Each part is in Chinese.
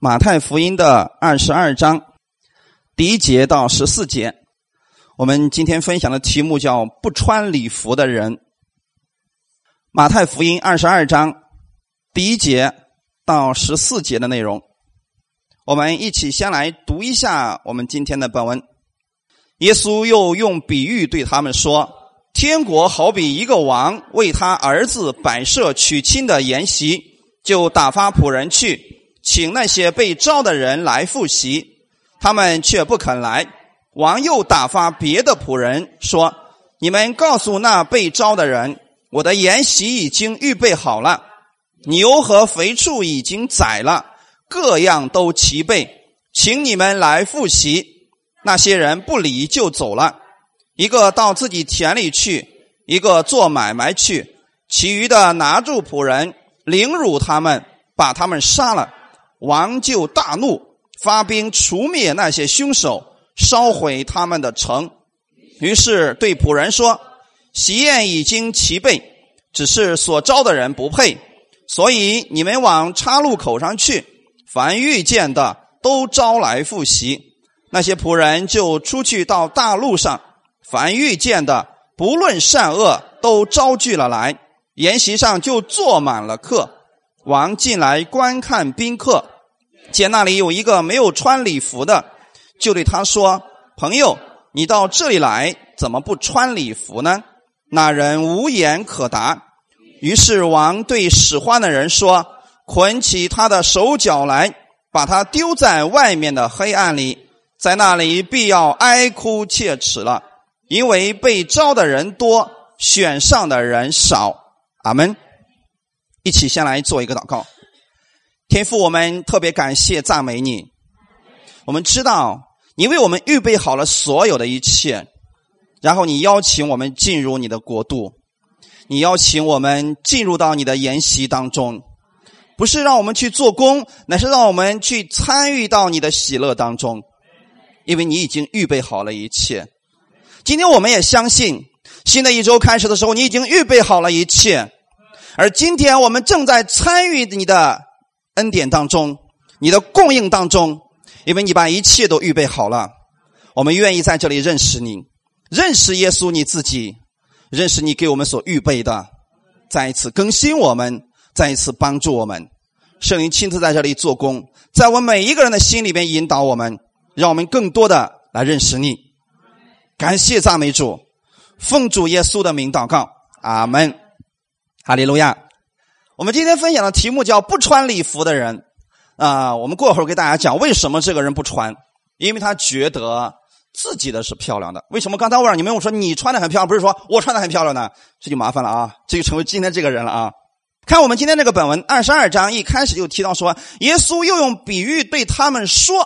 马太福音的二十二章第一节到十四节，我们今天分享的题目叫“不穿礼服的人”。马太福音二十二章第一节到十四节的内容，我们一起先来读一下我们今天的本文。耶稣又用比喻对他们说：“天国好比一个王为他儿子摆设娶亲的筵席，就打发仆人去。”请那些被招的人来复习，他们却不肯来。王又打发别的仆人说：“你们告诉那被招的人，我的筵席已经预备好了，牛和肥畜已经宰了，各样都齐备，请你们来复习。”那些人不理就走了，一个到自己田里去，一个做买卖去，其余的拿住仆人，凌辱他们，把他们杀了。王就大怒，发兵除灭那些凶手，烧毁他们的城。于是对仆人说：“喜宴已经齐备，只是所招的人不配，所以你们往岔路口上去，凡遇见的都招来复习。”那些仆人就出去到大路上，凡遇见的，不论善恶，都招聚了来，筵席上就坐满了客。王进来观看宾客，见那里有一个没有穿礼服的，就对他说：“朋友，你到这里来，怎么不穿礼服呢？”那人无言可答。于是王对使唤的人说：“捆起他的手脚来，把他丢在外面的黑暗里，在那里必要哀哭切齿了，因为被招的人多，选上的人少。”阿门。一起先来做一个祷告，天父，我们特别感谢赞美你。我们知道你为我们预备好了所有的一切，然后你邀请我们进入你的国度，你邀请我们进入到你的筵席当中，不是让我们去做工，乃是让我们去参与到你的喜乐当中，因为你已经预备好了一切。今天我们也相信，新的一周开始的时候，你已经预备好了一切。而今天我们正在参与你的恩典当中，你的供应当中，因为你把一切都预备好了。我们愿意在这里认识你，认识耶稣你自己，认识你给我们所预备的，再一次更新我们，再一次帮助我们。圣灵亲自在这里做工，在我们每一个人的心里边引导我们，让我们更多的来认识你。感谢赞美主，奉主耶稣的名祷告，阿门。哈利路亚！我们今天分享的题目叫“不穿礼服的人”。啊，我们过会儿给大家讲为什么这个人不穿，因为他觉得自己的是漂亮的。为什么刚才我让你们我说你穿的很漂亮，不是说我穿的很漂亮呢？这就麻烦了啊！这就成为今天这个人了啊！看我们今天这个本文二十二章一开始就提到说，耶稣又用比喻对他们说：“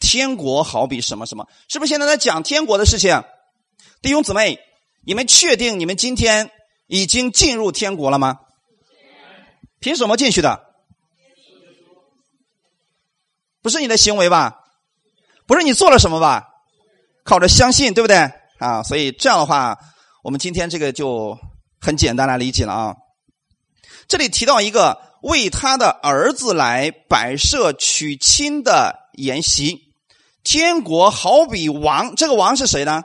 天国好比什么什么？是不是现在在讲天国的事情？弟兄姊妹，你们确定你们今天？”已经进入天国了吗？凭什么进去的？不是你的行为吧？不是你做了什么吧？靠着相信，对不对？啊，所以这样的话，我们今天这个就很简单来理解了啊。这里提到一个为他的儿子来摆设娶亲的筵席，天国好比王，这个王是谁呢？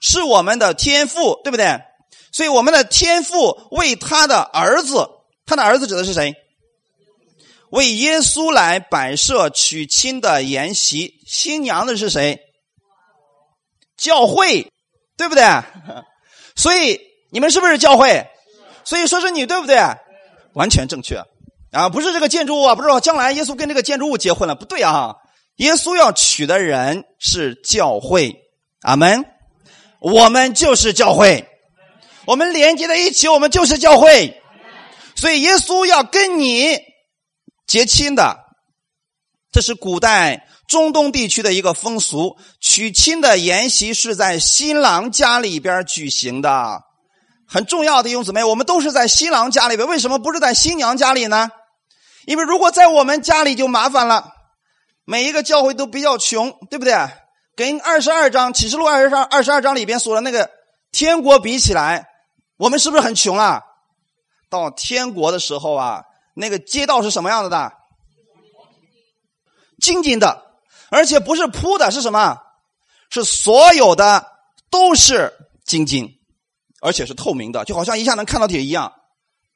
是我们的天父，对不对？所以，我们的天父为他的儿子，他的儿子指的是谁？为耶稣来摆设娶亲的筵席，新娘的是谁？教会，对不对？所以你们是不是教会？所以说是你对不对？完全正确啊！不是这个建筑物啊，不是说将来耶稣跟这个建筑物结婚了，不对啊！耶稣要娶的人是教会，阿门。我们就是教会。我们连接在一起，我们就是教会，所以耶稣要跟你结亲的，这是古代中东地区的一个风俗。娶亲的筵席是在新郎家里边举行的，很重要的兄姊妹，我们都是在新郎家里边，为什么不是在新娘家里呢？因为如果在我们家里就麻烦了，每一个教会都比较穷，对不对？跟二十二章启示录二十二二十二章里边说的那个天国比起来。我们是不是很穷啊？到天国的时候啊，那个街道是什么样子的？晶晶的，而且不是铺的，是什么？是所有的都是晶晶，而且是透明的，就好像一下能看到底一样。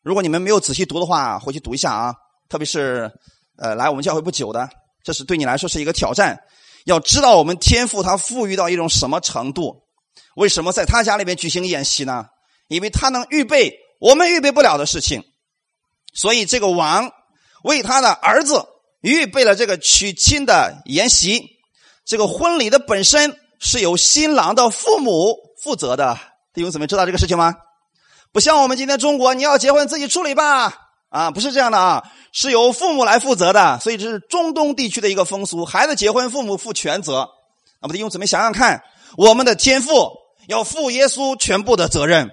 如果你们没有仔细读的话，回去读一下啊。特别是呃来我们教会不久的，这是对你来说是一个挑战。要知道我们天赋他富裕到一种什么程度？为什么在他家里边举行演习呢？因为他能预备我们预备不了的事情。所以这个王为他的儿子预备了这个娶亲的筵席。这个婚礼的本身是由新郎的父母负责的。弟兄姊妹知道这个事情吗？不像我们今天中国，你要结婚自己处理吧？啊，不是这样的啊，是由父母来负责的。所以这是中东地区的一个风俗，孩子结婚父母负全责。那么弟兄姊妹想想看，我们的天父要负耶稣全部的责任。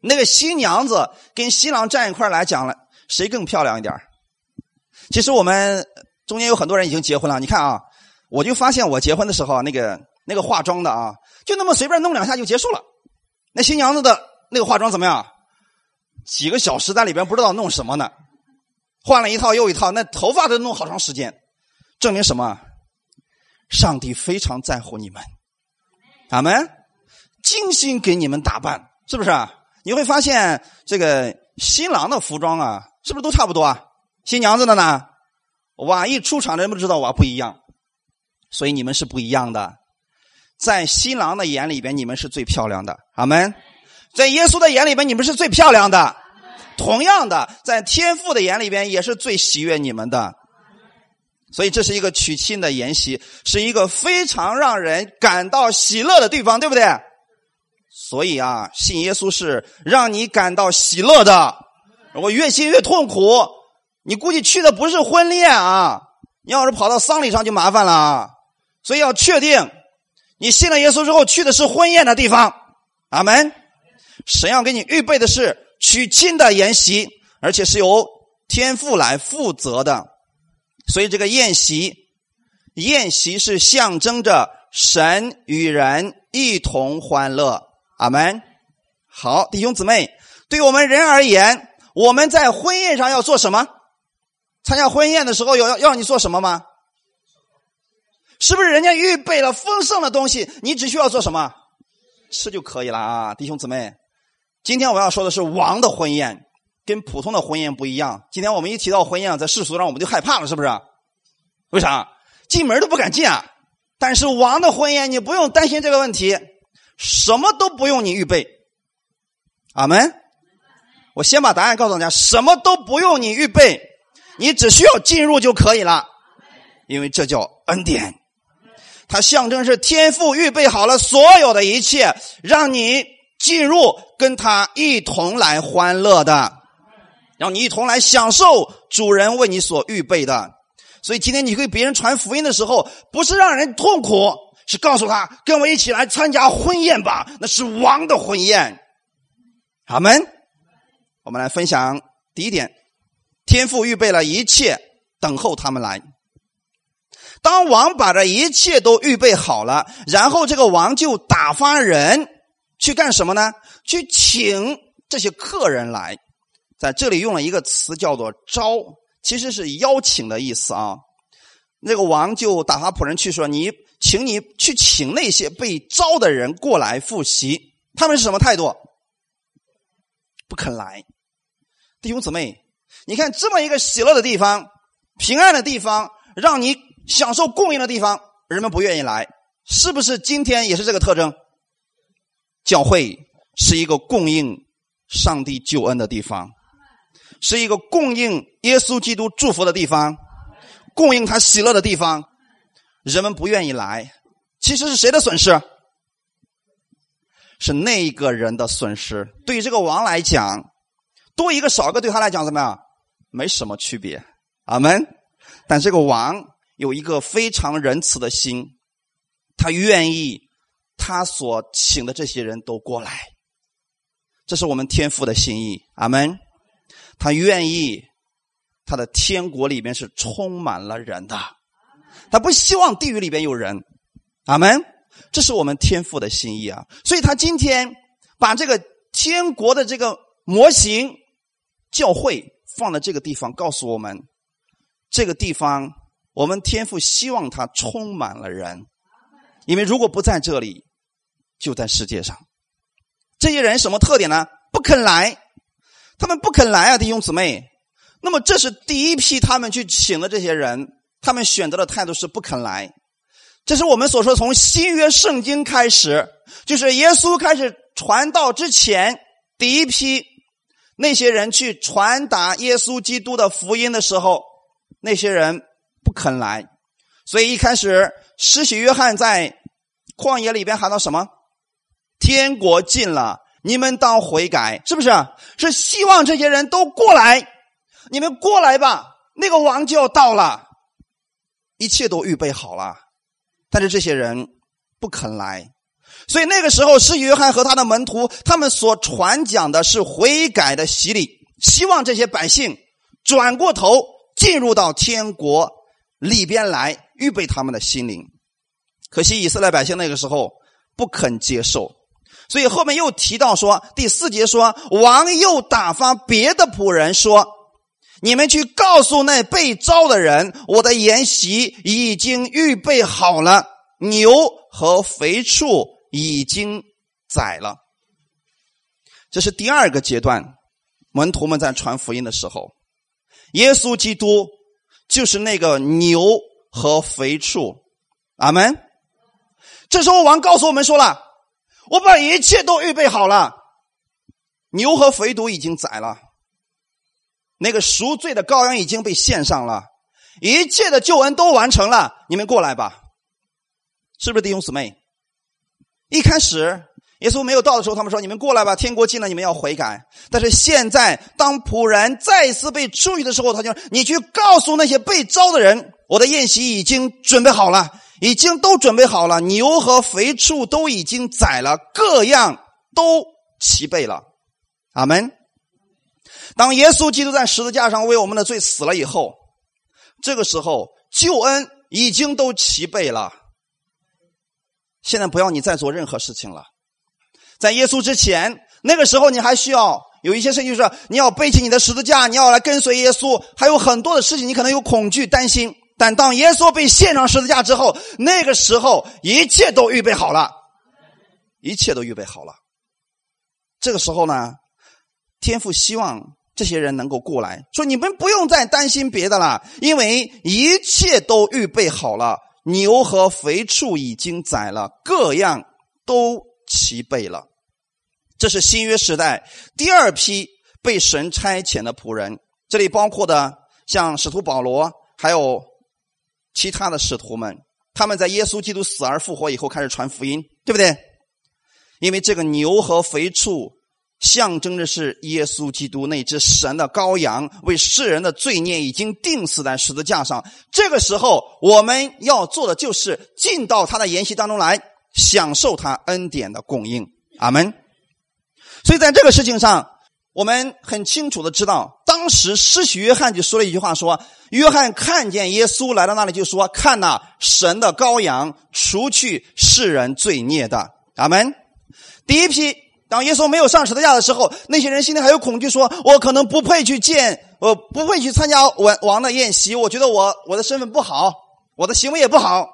那个新娘子跟新郎站一块来讲了，谁更漂亮一点其实我们中间有很多人已经结婚了。你看啊，我就发现我结婚的时候，那个那个化妆的啊，就那么随便弄两下就结束了。那新娘子的那个化妆怎么样？几个小时在里边不知道弄什么呢？换了一套又一套，那头发都弄好长时间，证明什么？上帝非常在乎你们，俺们精心给你们打扮，是不是？你会发现这个新郎的服装啊，是不是都差不多啊？新娘子的呢？哇，一出场人不知道哇不一样，所以你们是不一样的。在新郎的眼里边，你们是最漂亮的。阿门。在耶稣的眼里边，你们是最漂亮的。同样的，在天父的眼里边，也是最喜悦你们的。所以这是一个娶亲的筵席，是一个非常让人感到喜乐的地方，对不对？所以啊，信耶稣是让你感到喜乐的。我越信越痛苦，你估计去的不是婚恋啊！你要是跑到丧礼上就麻烦了啊！所以要确定，你信了耶稣之后去的是婚宴的地方。阿门。神要给你预备的是娶亲的筵席，而且是由天父来负责的。所以这个宴席，宴席是象征着神与人一同欢乐。阿门。好，弟兄姊妹，对我们人而言，我们在婚宴上要做什么？参加婚宴的时候有要要你做什么吗？是不是人家预备了丰盛的东西，你只需要做什么？吃就可以了啊，弟兄姊妹。今天我要说的是王的婚宴，跟普通的婚宴不一样。今天我们一提到婚宴，在世俗上我们就害怕了，是不是？为啥？进门都不敢进啊！但是王的婚宴，你不用担心这个问题。什么都不用你预备，阿门。我先把答案告诉大家，什么都不用你预备，你只需要进入就可以了，因为这叫恩典。它象征是天赋预备好了所有的一切，让你进入跟他一同来欢乐的，让你一同来享受主人为你所预备的。所以今天你给别人传福音的时候，不是让人痛苦。是告诉他，跟我一起来参加婚宴吧，那是王的婚宴。好门。我们来分享第一点：天父预备了一切，等候他们来。当王把这一切都预备好了，然后这个王就打发人去干什么呢？去请这些客人来。在这里用了一个词叫做“招”，其实是邀请的意思啊。那个王就打发仆人去说：“你。”请你去请那些被招的人过来复习，他们是什么态度？不肯来。弟兄姊妹，你看这么一个喜乐的地方、平安的地方、让你享受供应的地方，人们不愿意来，是不是？今天也是这个特征。教会是一个供应上帝救恩的地方，是一个供应耶稣基督祝福的地方，供应他喜乐的地方。人们不愿意来，其实是谁的损失？是那一个人的损失。对于这个王来讲，多一个少一个，对他来讲怎么样？没什么区别。阿门。但这个王有一个非常仁慈的心，他愿意他所请的这些人都过来。这是我们天父的心意。阿门。他愿意他的天国里面是充满了人的。他不希望地狱里边有人，阿门。这是我们天父的心意啊！所以他今天把这个天国的这个模型教会放在这个地方，告诉我们这个地方我们天父希望他充满了人，因为如果不在这里，就在世界上。这些人什么特点呢？不肯来，他们不肯来啊，弟兄姊妹。那么这是第一批他们去请的这些人，他们选择的态度是不肯来。这是我们所说从新约圣经开始，就是耶稣开始传道之前，第一批那些人去传达耶稣基督的福音的时候，那些人不肯来。所以一开始，施洗约翰在旷野里边喊到什么？天国近了，你们当悔改，是不是？是希望这些人都过来，你们过来吧，那个王就要到了，一切都预备好了，但是这些人不肯来，所以那个时候是约翰和他的门徒，他们所传讲的是悔改的洗礼，希望这些百姓转过头进入到天国里边来，预备他们的心灵。可惜以色列百姓那个时候不肯接受。所以后面又提到说，第四节说，王又打发别的仆人说：“你们去告诉那被招的人，我的筵席已经预备好了，牛和肥畜已经宰了。”这是第二个阶段，门徒们在传福音的时候，耶稣基督就是那个牛和肥畜。阿门。这时候王告诉我们说了。我把一切都预备好了，牛和肥犊已经宰了，那个赎罪的羔羊已经被献上了，一切的救恩都完成了。你们过来吧，是不是弟兄姊妹？一开始耶稣没有到的时候，他们说：“你们过来吧，天国近了，你们要悔改。”但是现在，当仆人再次被出去的时候，他就：“你去告诉那些被招的人，我的宴席已经准备好了。”已经都准备好了，牛和肥畜都已经宰了，各样都齐备了。阿门。当耶稣基督在十字架上为我们的罪死了以后，这个时候救恩已经都齐备了。现在不要你再做任何事情了。在耶稣之前，那个时候你还需要有一些事情，就是你要背起你的十字架，你要来跟随耶稣，还有很多的事情，你可能有恐惧、担心。但当耶稣被献上十字架之后，那个时候一切都预备好了，一切都预备好了。这个时候呢，天父希望这些人能够过来，说你们不用再担心别的了，因为一切都预备好了，牛和肥畜已经宰了，各样都齐备了。这是新约时代第二批被神差遣的仆人，这里包括的像使徒保罗，还有。其他的使徒们，他们在耶稣基督死而复活以后开始传福音，对不对？因为这个牛和肥畜象征着是耶稣基督那只神的羔羊，为世人的罪孽已经钉死在十字架上。这个时候，我们要做的就是进到他的筵席当中来，享受他恩典的供应。阿门。所以在这个事情上。我们很清楚的知道，当时施洗约翰就说了一句话：说约翰看见耶稣来到那里，就说：“看呐，神的羔羊，除去世人罪孽的。”阿门。第一批，当耶稣没有上十字架的时候，那些人心里还有恐惧，说：“我可能不配去见，我不配去参加王王的宴席，我觉得我我的身份不好，我的行为也不好。”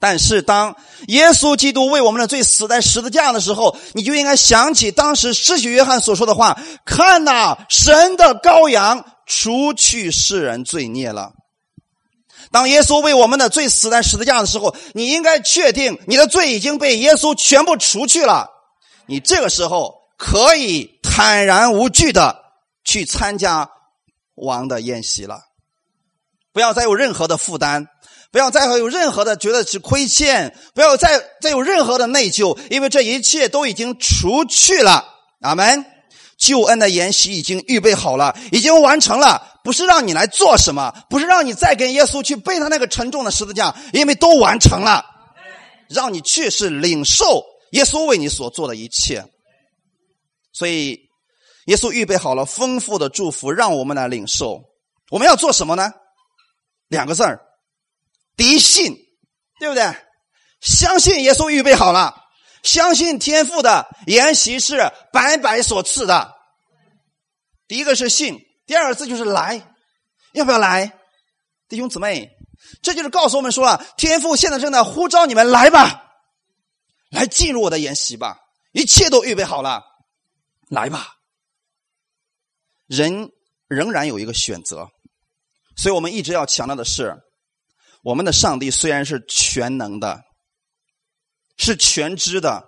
但是，当耶稣基督为我们的罪死在十字架的时候，你就应该想起当时施洗约翰所说的话：“看呐，神的羔羊，除去世人罪孽了。”当耶稣为我们的罪死在十字架的时候，你应该确定你的罪已经被耶稣全部除去了。你这个时候可以坦然无惧的去参加王的宴席了，不要再有任何的负担。不要再有任何的觉得是亏欠，不要再再有任何的内疚，因为这一切都已经除去了。阿门。救恩的筵席已经预备好了，已经完成了。不是让你来做什么，不是让你再跟耶稣去背他那个沉重的十字架，因为都完成了。让你去是领受耶稣为你所做的一切。所以，耶稣预备好了丰富的祝福，让我们来领受。我们要做什么呢？两个字儿。第一信，对不对？相信耶稣预备好了，相信天父的筵席是白白所赐的。第一个是信，第二个字就是来，要不要来？弟兄姊妹，这就是告诉我们说啊，天父现在正在呼召你们来吧，来进入我的筵席吧，一切都预备好了，来吧。人仍然有一个选择，所以我们一直要强调的是，我们的上帝虽然是全能的，是全知的，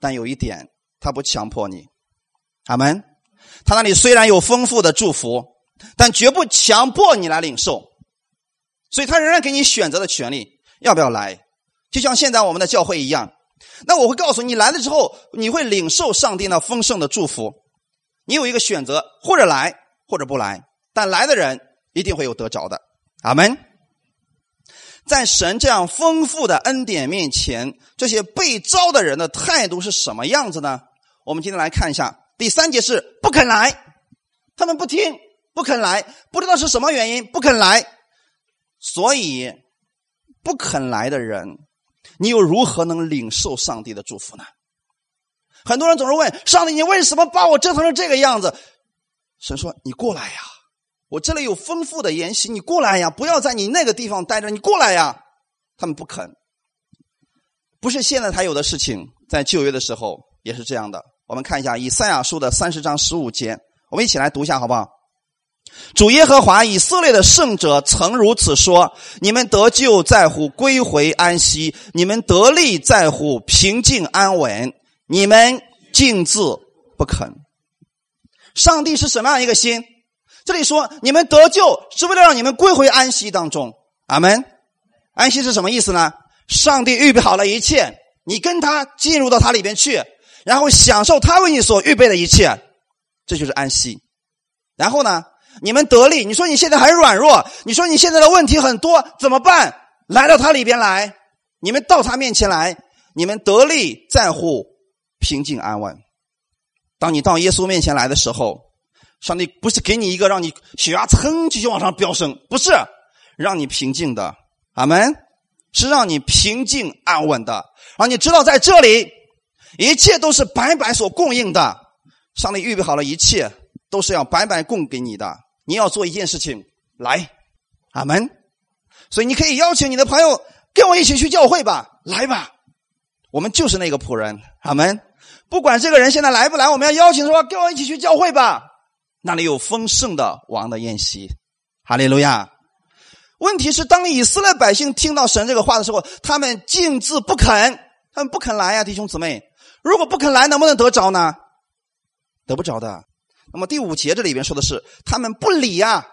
但有一点，他不强迫你。阿门。他那里虽然有丰富的祝福，但绝不强迫你来领受，所以他仍然给你选择的权利，要不要来？就像现在我们的教会一样。那我会告诉你，来了之后，你会领受上帝那丰盛的祝福。你有一个选择，或者来，或者不来。但来的人一定会有得着的。阿门。在神这样丰富的恩典面前，这些被招的人的态度是什么样子呢？我们今天来看一下。第三节是不肯来，他们不听，不肯来，不知道是什么原因不肯来。所以，不肯来的人，你又如何能领受上帝的祝福呢？很多人总是问上帝：“你为什么把我折腾成这个样子？”神说：“你过来呀，我这里有丰富的筵席，你过来呀，不要在你那个地方待着，你过来呀。”他们不肯，不是现在才有的事情，在旧约的时候也是这样的。我们看一下以赛亚书的三十章十五节，我们一起来读一下好不好？主耶和华以色列的圣者曾如此说：“你们得救在乎归回安息，你们得利在乎平静安稳。”你们静自不肯，上帝是什么样一个心？这里说你们得救是为了让你们归回安息当中。阿门。安息是什么意思呢？上帝预备好了一切，你跟他进入到他里边去，然后享受他为你所预备的一切，这就是安息。然后呢，你们得力。你说你现在很软弱，你说你现在的问题很多，怎么办？来到他里边来，你们到他面前来，你们得力在乎。平静安稳。当你到耶稣面前来的时候，上帝不是给你一个让你血压噌继续往上飙升，不是让你平静的，阿门，是让你平静安稳的，让你知道在这里一切都是白白所供应的。上帝预备好了一切，都是要白白供给你的。你要做一件事情，来，阿门。所以你可以邀请你的朋友跟我一起去教会吧，来吧，我们就是那个仆人，阿门。不管这个人现在来不来，我们要邀请说：“跟我一起去教会吧，那里有丰盛的王的宴席。”哈利路亚。问题是，当以色列百姓听到神这个话的时候，他们静自不肯，他们不肯来呀，弟兄姊妹。如果不肯来，能不能得着呢？得不着的。那么第五节这里边说的是，他们不理呀，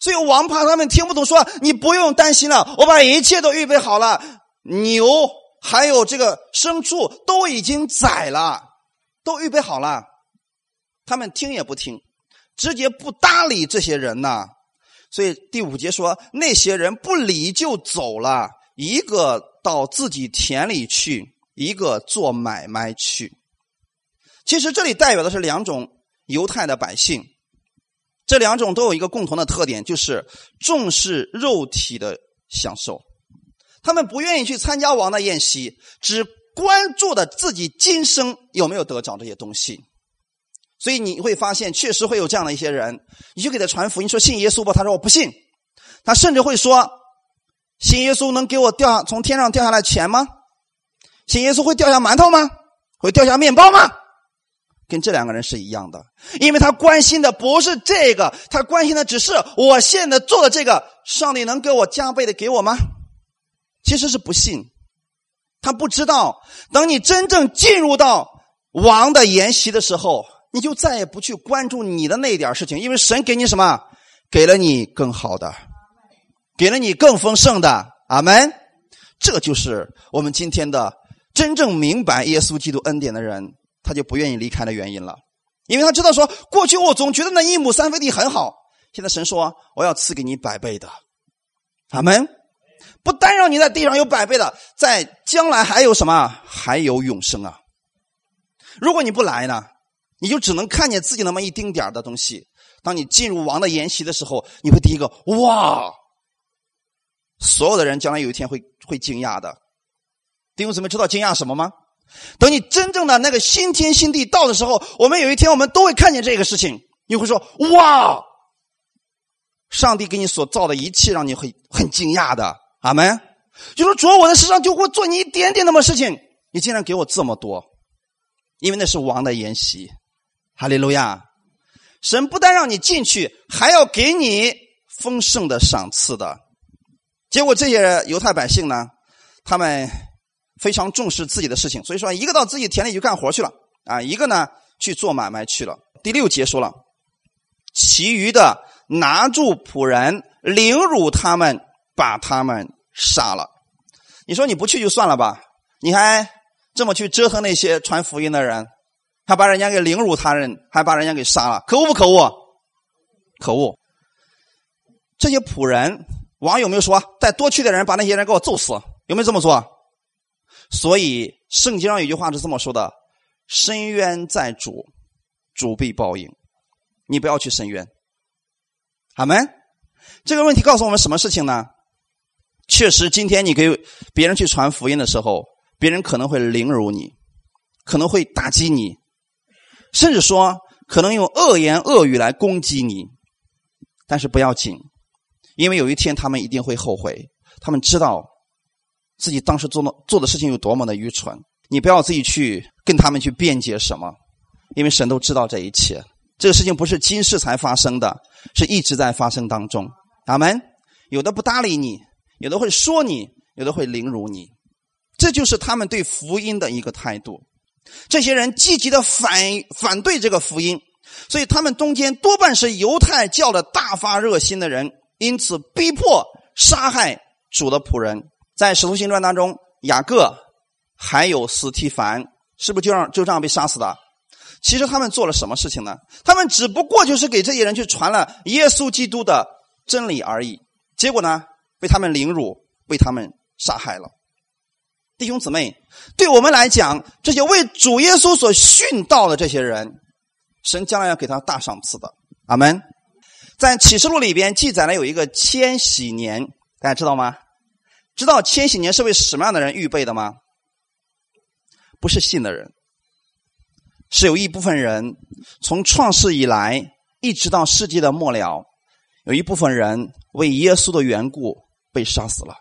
所以王怕他们听不懂，说：“你不用担心了，我把一切都预备好了，牛还有这个牲畜都已经宰了。”都预备好了，他们听也不听，直接不搭理这些人呐。所以第五节说，那些人不理就走了，一个到自己田里去，一个做买卖去。其实这里代表的是两种犹太的百姓，这两种都有一个共同的特点，就是重视肉体的享受。他们不愿意去参加王的宴席，只。关注的自己今生有没有得着这些东西，所以你会发现，确实会有这样的一些人，你就给他传福音，说信耶稣吧，他说我不信，他甚至会说，信耶稣能给我掉从天上掉下来钱吗？信耶稣会掉下馒头吗？会掉下面包吗？跟这两个人是一样的，因为他关心的不是这个，他关心的只是我现在做的这个，上帝能给我加倍的给我吗？其实是不信。他不知道，等你真正进入到王的筵席的时候，你就再也不去关注你的那点事情，因为神给你什么？给了你更好的，给了你更丰盛的。阿门。这就是我们今天的真正明白耶稣基督恩典的人，他就不愿意离开的原因了。因为他知道说，过去我总觉得那一亩三分地很好，现在神说我要赐给你百倍的。阿门。不单让你在地上有百倍的，在将来还有什么？还有永生啊！如果你不来呢，你就只能看见自己那么一丁点的东西。当你进入王的筵席的时候，你会第一个哇！所有的人将来有一天会会惊讶的。弟兄姊妹，知道惊讶什么吗？等你真正的那个新天新地到的时候，我们有一天我们都会看见这个事情，你会说哇！上帝给你所造的一切，让你很很惊讶的。阿门。就说主，我的世上就会做你一点点那么事情，你竟然给我这么多，因为那是王的筵席。哈利路亚！神不但让你进去，还要给你丰盛的赏赐的。结果这些犹太百姓呢，他们非常重视自己的事情，所以说一个到自己田里去干活去了啊，一个呢去做买卖去了。第六节说了，其余的拿住仆人，凌辱他们，把他们杀了。你说你不去就算了吧，你还这么去折腾那些传福音的人。还把人家给凌辱他人，还把人家给杀了，可恶不可恶？可恶！这些仆人，网友没有说带多去的人把那些人给我揍死，有没有这么做？所以圣经上有句话是这么说的：“深渊在主，主必报应。”你不要去深渊。阿门。这个问题告诉我们什么事情呢？确实，今天你给别人去传福音的时候，别人可能会凌辱你，可能会打击你。甚至说可能用恶言恶语来攻击你，但是不要紧，因为有一天他们一定会后悔。他们知道自己当时做的做的事情有多么的愚蠢。你不要自己去跟他们去辩解什么，因为神都知道这一切。这个事情不是今世才发生的，是一直在发生当中。阿门。有的不搭理你，有的会说你，有的会凌辱你，这就是他们对福音的一个态度。这些人积极的反反对这个福音，所以他们中间多半是犹太教的大发热心的人，因此逼迫杀害主的仆人。在使徒行传当中，雅各还有斯提凡，是不是就让就这样被杀死的？其实他们做了什么事情呢？他们只不过就是给这些人去传了耶稣基督的真理而已。结果呢，被他们凌辱，被他们杀害了。弟兄姊妹，对我们来讲，这些为主耶稣所殉道的这些人，神将来要给他大赏赐的。阿门。在启示录里边记载了有一个千禧年，大家知道吗？知道千禧年是为什么样的人预备的吗？不是信的人，是有一部分人从创世以来一直到世界的末了，有一部分人为耶稣的缘故被杀死了。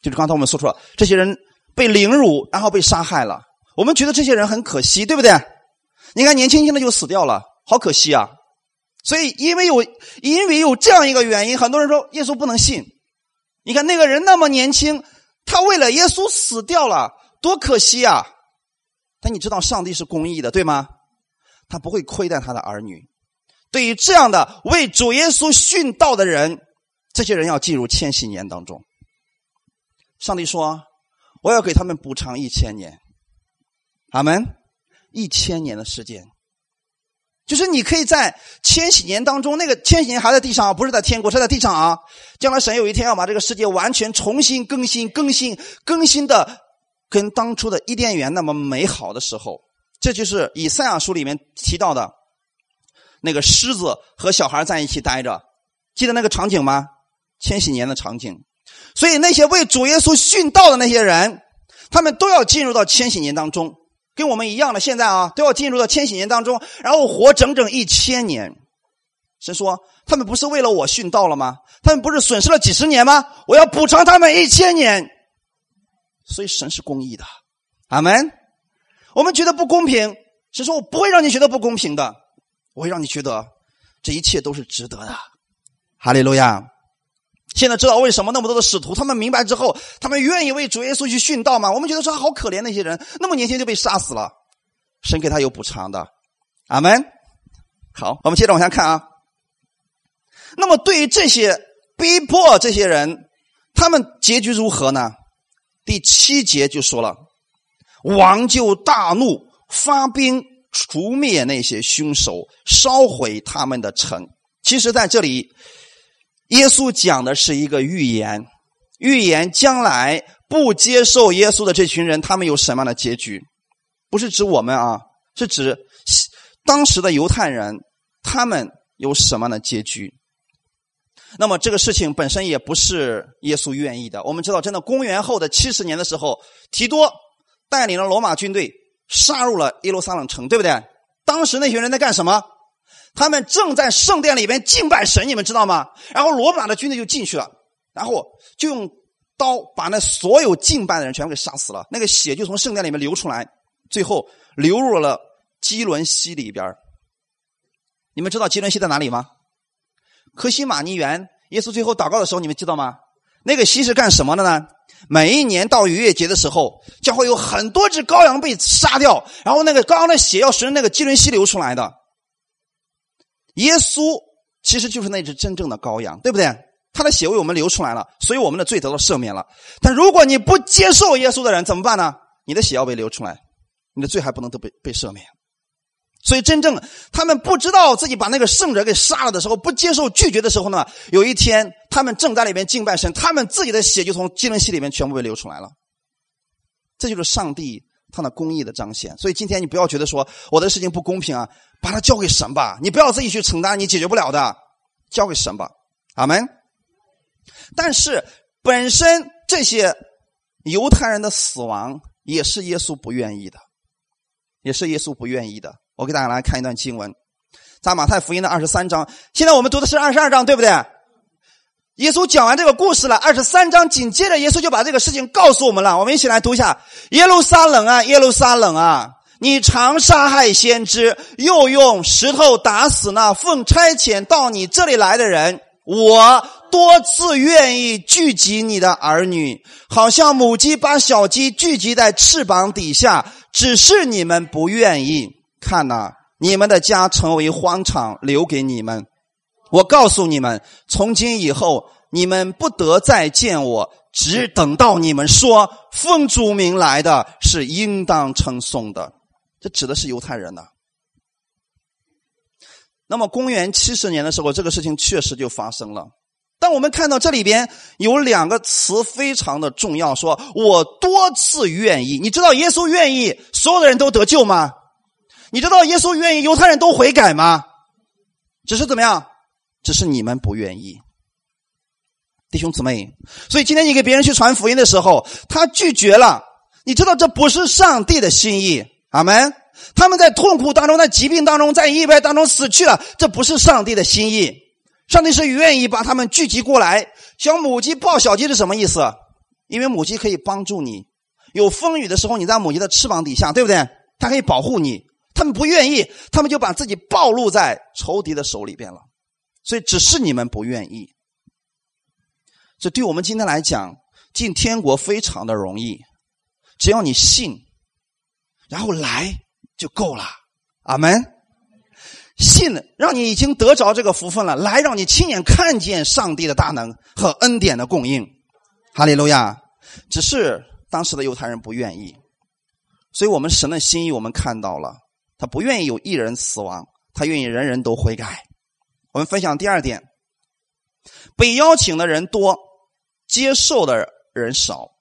就是刚才我们说出了，这些人被凌辱，然后被杀害了。我们觉得这些人很可惜，对不对？你看，年轻轻的就死掉了，好可惜啊！所以，因为有因为有这样一个原因，很多人说耶稣不能信。你看那个人那么年轻，他为了耶稣死掉了，多可惜啊！但你知道，上帝是公义的，对吗？他不会亏待他的儿女。对于这样的为主耶稣殉道的人，这些人要进入千禧年当中。上帝说：“我要给他们补偿一千年。”阿门。一千年的时间，就是你可以在千禧年当中，那个千禧年还在地上，不是在天国，是在地上啊。将来神有一天要把这个世界完全重新更新、更新、更新的，跟当初的伊甸园那么美好的时候，这就是以赛亚书里面提到的那个狮子和小孩在一起待着，记得那个场景吗？千禧年的场景。所以那些为主耶稣殉道的那些人，他们都要进入到千禧年当中，跟我们一样的。现在啊，都要进入到千禧年当中，然后活整整一千年。神说，他们不是为了我殉道了吗？他们不是损失了几十年吗？我要补偿他们一千年。所以神是公义的，阿门。我们觉得不公平，神说我不会让你觉得不公平的，我会让你觉得这一切都是值得的。哈利路亚。现在知道为什么那么多的使徒，他们明白之后，他们愿意为主耶稣去殉道吗？我们觉得说好可怜那些人，那么年轻就被杀死了，神给他有补偿的，阿门。好，我们接着往下看啊。那么对于这些逼迫这些人，他们结局如何呢？第七节就说了，王就大怒，发兵除灭那些凶手，烧毁他们的城。其实在这里。耶稣讲的是一个预言，预言将来不接受耶稣的这群人，他们有什么样的结局？不是指我们啊，是指当时的犹太人，他们有什么样的结局？那么这个事情本身也不是耶稣愿意的。我们知道，真的公元后的七十年的时候，提多带领了罗马军队杀入了耶路撒冷城，对不对？当时那群人在干什么？他们正在圣殿里边敬拜神，你们知道吗？然后罗马的军队就进去了，然后就用刀把那所有敬拜的人全部给杀死了，那个血就从圣殿里面流出来，最后流入了基伦溪里边。你们知道基伦溪在哪里吗？科西玛尼园。耶稣最后祷告的时候，你们知道吗？那个溪是干什么的呢？每一年到逾越节的时候，将会有很多只羔羊被杀掉，然后那个羔羊的血要顺着那个基伦溪流出来的。耶稣其实就是那只真正的羔羊，对不对？他的血为我们流出来了，所以我们的罪得到赦免了。但如果你不接受耶稣的人怎么办呢？你的血要被流出来，你的罪还不能都被被赦免。所以，真正他们不知道自己把那个圣者给杀了的时候，不接受拒绝的时候呢，有一天他们正在里面敬拜神，他们自己的血就从基伦溪里面全部被流出来了。这就是上帝他的公义的彰显。所以今天你不要觉得说我的事情不公平啊，把它交给神吧，你不要自己去承担，你解决不了的，交给神吧。阿门。但是本身这些犹太人的死亡也是耶稣不愿意的，也是耶稣不愿意的。我给大家来看一段经文，在马太福音的二十三章。现在我们读的是二十二章，对不对？耶稣讲完这个故事了，二十三章紧接着耶稣就把这个事情告诉我们了。我们一起来读一下：耶路撒冷啊，耶路撒冷啊，你常杀害先知，又用石头打死那奉差遣到你这里来的人。我多次愿意聚集你的儿女，好像母鸡把小鸡聚集在翅膀底下，只是你们不愿意。看呐，你们的家成为荒场，留给你们。我告诉你们，从今以后，你们不得再见我，只等到你们说奉主名来的是应当称颂的。这指的是犹太人呐。那么，公元七十年的时候，这个事情确实就发生了。但我们看到这里边有两个词非常的重要，说我多次愿意。你知道耶稣愿意所有的人都得救吗？你知道耶稣愿意犹太人都悔改吗？只是怎么样？只是你们不愿意，弟兄姊妹。所以今天你给别人去传福音的时候，他拒绝了。你知道这不是上帝的心意，阿门。他们在痛苦当中，在疾病当中，在意外当中死去了，这不是上帝的心意。上帝是愿意把他们聚集过来。小母鸡抱小鸡是什么意思？因为母鸡可以帮助你，有风雨的时候，你在母鸡的翅膀底下，对不对？它可以保护你。他们不愿意，他们就把自己暴露在仇敌的手里边了。所以，只是你们不愿意。这对我们今天来讲，进天国非常的容易，只要你信，然后来就够了。阿门。信，让你已经得着这个福分了，来让你亲眼看见上帝的大能和恩典的供应。哈利路亚。只是当时的犹太人不愿意，所以我们神的心意，我们看到了。他不愿意有一人死亡，他愿意人人都悔改。我们分享第二点：被邀请的人多，接受的人少。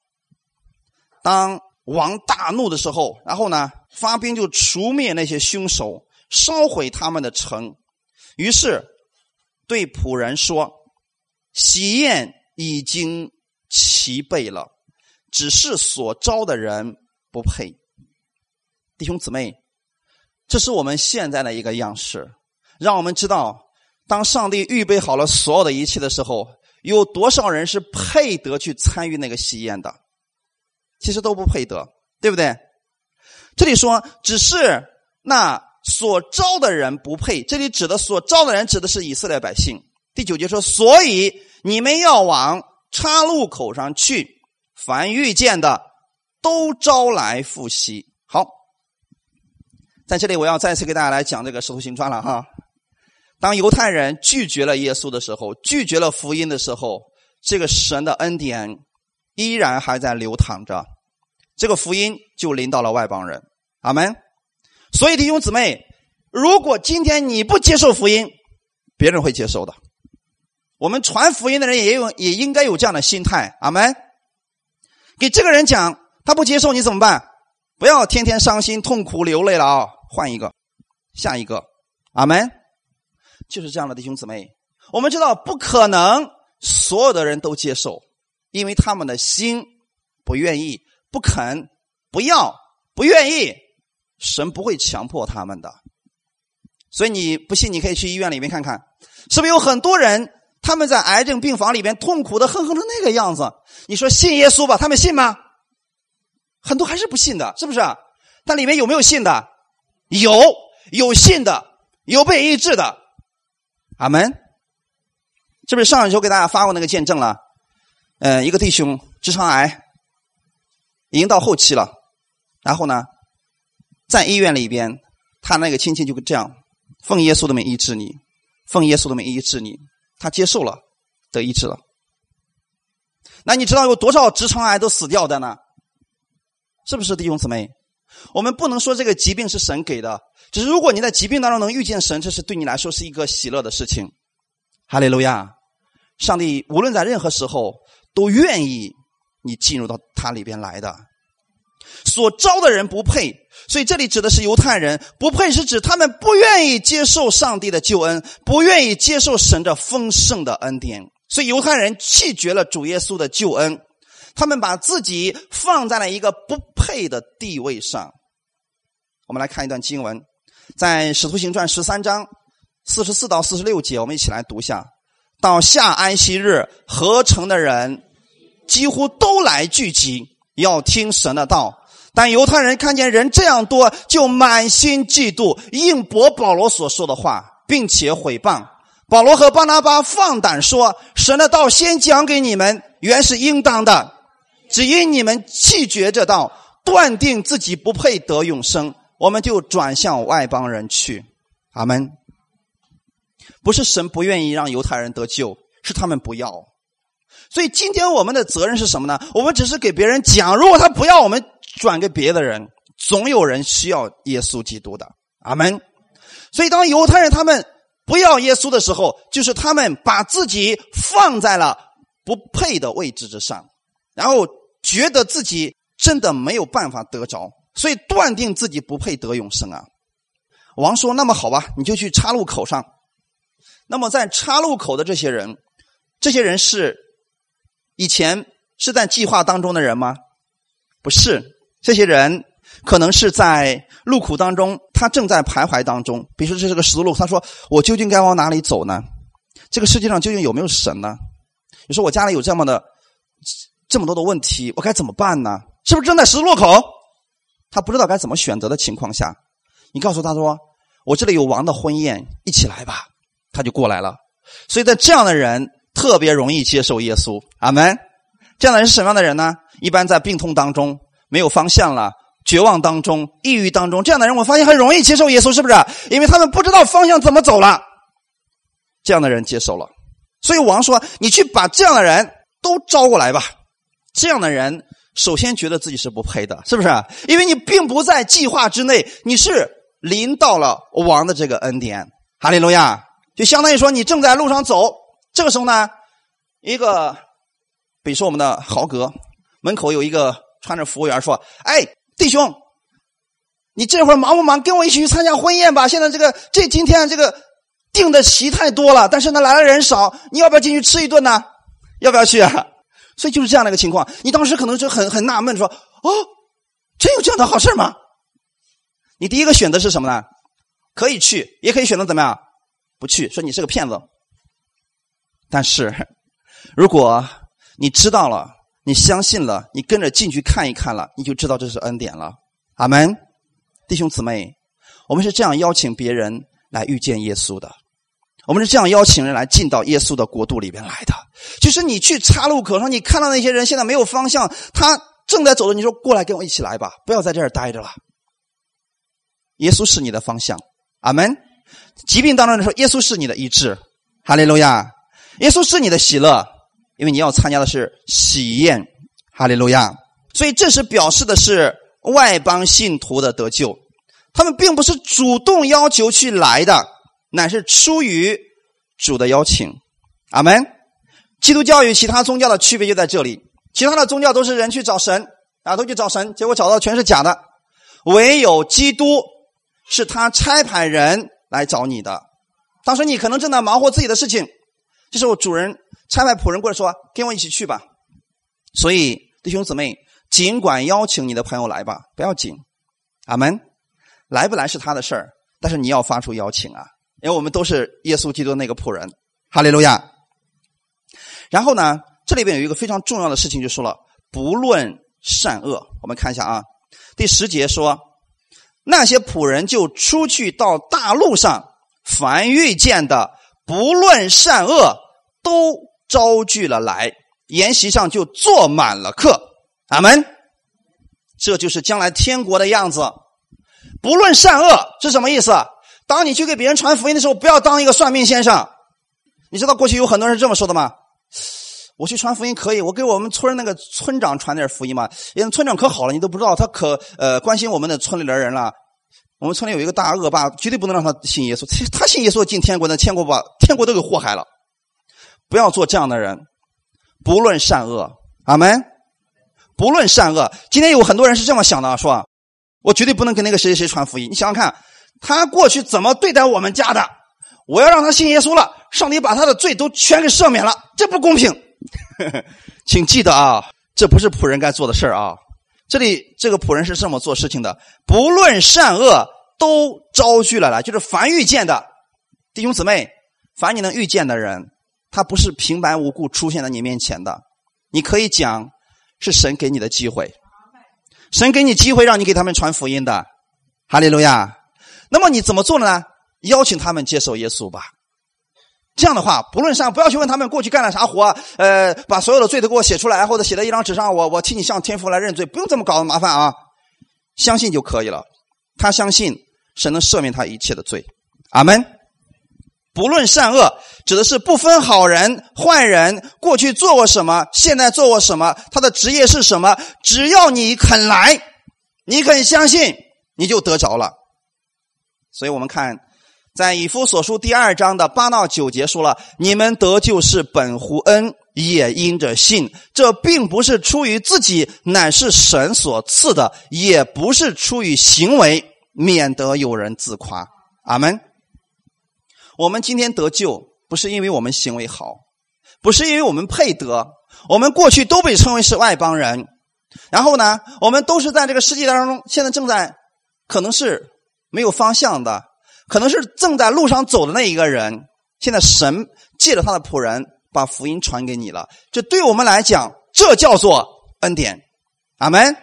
当王大怒的时候，然后呢，发兵就除灭那些凶手，烧毁他们的城。于是对仆人说：“喜宴已经齐备了，只是所招的人不配。”弟兄姊妹。这是我们现在的一个样式，让我们知道，当上帝预备好了所有的一切的时候，有多少人是配得去参与那个喜宴的？其实都不配得，对不对？这里说只是那所招的人不配，这里指的所招的人指的是以色列百姓。第九节说，所以你们要往岔路口上去，凡遇见的都招来复习。好。在这里，我要再次给大家来讲这个《使徒行传》了哈。当犹太人拒绝了耶稣的时候，拒绝了福音的时候，这个神的恩典依然还在流淌着，这个福音就临到了外邦人。阿门。所以弟兄姊妹，如果今天你不接受福音，别人会接受的。我们传福音的人也有，也应该有这样的心态。阿门。给这个人讲，他不接受，你怎么办？不要天天伤心、痛苦、流泪了啊！换一个，下一个，阿门。就是这样的弟兄姊妹，我们知道不可能所有的人都接受，因为他们的心不愿意、不肯、不要、不愿意，神不会强迫他们的。所以你不信，你可以去医院里面看看，是不是有很多人他们在癌症病房里边痛苦的哼哼成那个样子？你说信耶稣吧，他们信吗？很多还是不信的，是不是？但里面有没有信的？有，有信的，有被医治的。阿门。是不是上一周给大家发过那个见证了？呃，一个弟兄直肠癌已经到后期了，然后呢，在医院里边，他那个亲戚就这样。奉耶稣的名医治你，奉耶稣的名医治你，他接受了，得医治了。那你知道有多少直肠癌都死掉的呢？是不是弟兄姊妹？我们不能说这个疾病是神给的，只是如果你在疾病当中能遇见神，这是对你来说是一个喜乐的事情。哈利路亚！上帝无论在任何时候都愿意你进入到他里边来的。所招的人不配，所以这里指的是犹太人不配，是指他们不愿意接受上帝的救恩，不愿意接受神的丰盛的恩典，所以犹太人弃绝了主耶稣的救恩，他们把自己放在了一个不配的地位上。我们来看一段经文，在使徒行传十三章四十四到四十六节，我们一起来读一下。到下安息日，合成的人几乎都来聚集，要听神的道。但犹太人看见人这样多，就满心嫉妒，应驳保罗所说的话，并且毁谤保罗和巴拿巴，放胆说：“神的道先讲给你们，原是应当的，只因你们弃绝这道，断定自己不配得永生，我们就转向外邦人去。”阿门。不是神不愿意让犹太人得救，是他们不要。所以今天我们的责任是什么呢？我们只是给别人讲，如果他不要，我们。转给别的人，总有人需要耶稣基督的，阿门。所以，当犹太人他们不要耶稣的时候，就是他们把自己放在了不配的位置之上，然后觉得自己真的没有办法得着，所以断定自己不配得永生啊。王说：“那么好吧，你就去岔路口上。那么在岔路口的这些人，这些人是以前是在计划当中的人吗？不是。”这些人可能是在路苦当中，他正在徘徊当中。比如说，这是个十字路，他说：“我究竟该往哪里走呢？这个世界上究竟有没有神呢？你说我家里有这么的这么多的问题，我该怎么办呢？是不是正在十字路口？他不知道该怎么选择的情况下，你告诉他说：‘我这里有王的婚宴，一起来吧。’他就过来了。所以在这样的人特别容易接受耶稣。阿门。这样的人是什么样的人呢？一般在病痛当中。没有方向了，绝望当中，抑郁当中，这样的人我发现很容易接受耶稣，是不是？因为他们不知道方向怎么走了。这样的人接受了，所以王说：“你去把这样的人都招过来吧。”这样的人首先觉得自己是不配的，是不是？因为你并不在计划之内，你是临到了王的这个恩典。哈利路亚！就相当于说，你正在路上走，这个时候呢，一个，比如说我们的豪格门口有一个。穿着服务员说：“哎，弟兄，你这会儿忙不忙？跟我一起去参加婚宴吧。现在这个这今天这个订的席太多了，但是呢来的人少，你要不要进去吃一顿呢？要不要去啊？所以就是这样的一个情况。你当时可能就很很纳闷，说：哦，真有这样的好事吗？你第一个选择是什么呢？可以去，也可以选择怎么样？不去，说你是个骗子。但是如果你知道了。”你相信了，你跟着进去看一看了，你就知道这是恩典了。阿门，弟兄姊妹，我们是这样邀请别人来遇见耶稣的，我们是这样邀请人来进到耶稣的国度里边来的。就是你去岔路口上，你看到那些人现在没有方向，他正在走的，你说过来跟我一起来吧，不要在这儿待着了。耶稣是你的方向，阿门。疾病当中的时候，耶稣是你的医治，哈利路亚。耶稣是你的喜乐。因为你要参加的是喜宴，哈利路亚，所以这是表示的是外邦信徒的得救，他们并不是主动要求去来的，乃是出于主的邀请。阿门。基督教与其他宗教的区别就在这里，其他的宗教都是人去找神啊，都去找神，结果找到全是假的，唯有基督是他差派人来找你的。当时你可能正在忙活自己的事情，这时候主人。差派仆人过来说：“跟我一起去吧。”所以弟兄姊妹，尽管邀请你的朋友来吧，不要紧。阿门。来不来是他的事儿，但是你要发出邀请啊，因为我们都是耶稣基督那个仆人。哈利路亚。然后呢，这里边有一个非常重要的事情，就说了不论善恶。我们看一下啊，第十节说，那些仆人就出去到大路上，凡遇见的，不论善恶，都招聚了来，筵席上就坐满了客。阿门。这就是将来天国的样子。不论善恶是什么意思？当你去给别人传福音的时候，不要当一个算命先生。你知道过去有很多人这么说的吗？我去传福音可以，我给我们村那个村长传点福音嘛。因为村长可好了，你都不知道他可呃关心我们的村里的人了。我们村里有一个大恶霸，绝对不能让他信耶稣。他信耶稣进天国，那天国把天国都给祸害了。不要做这样的人。不论善恶，阿门。不论善恶，今天有很多人是这么想的，说我绝对不能跟那个谁谁谁传福音。你想想看，他过去怎么对待我们家的？我要让他信耶稣了，上帝把他的罪都全给赦免了，这不公平。请记得啊，这不是仆人该做的事儿啊。这里这个仆人是这么做事情的：不论善恶，都招聚了来，就是凡遇见的弟兄姊妹，凡你能遇见的人，他不是平白无故出现在你面前的。你可以讲是神给你的机会，神给你机会让你给他们传福音的，哈利路亚。那么你怎么做呢？邀请他们接受耶稣吧。这样的话，不论上不要去问他们过去干了啥活，呃，把所有的罪都给我写出来，或者写在一张纸上，我我替你向天父来认罪，不用这么搞的麻烦啊，相信就可以了。他相信神能赦免他一切的罪，阿门。不论善恶，指的是不分好人坏人，过去做过什么，现在做过什么，他的职业是什么，只要你肯来，你肯相信，你就得着了。所以我们看。在以夫所书第二章的八到九节说了：“你们得救是本乎恩，也因着信。这并不是出于自己，乃是神所赐的；也不是出于行为，免得有人自夸。”阿门。我们今天得救，不是因为我们行为好，不是因为我们配得。我们过去都被称为是外邦人，然后呢，我们都是在这个世界当中，现在正在可能是没有方向的。可能是正在路上走的那一个人，现在神借着他的仆人把福音传给你了。这对我们来讲，这叫做恩典。阿门。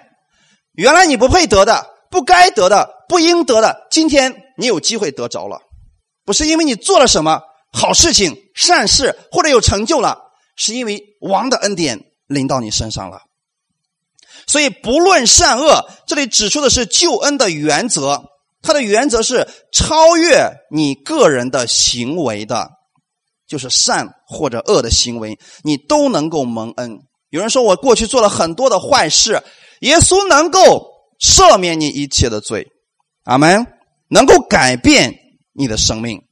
原来你不配得的、不该得的、不应得的，今天你有机会得着了。不是因为你做了什么好事情、善事或者有成就了，是因为王的恩典临到你身上了。所以不论善恶，这里指出的是救恩的原则。它的原则是超越你个人的行为的，就是善或者恶的行为，你都能够蒙恩。有人说我过去做了很多的坏事，耶稣能够赦免你一切的罪，阿门，能够改变你的生命。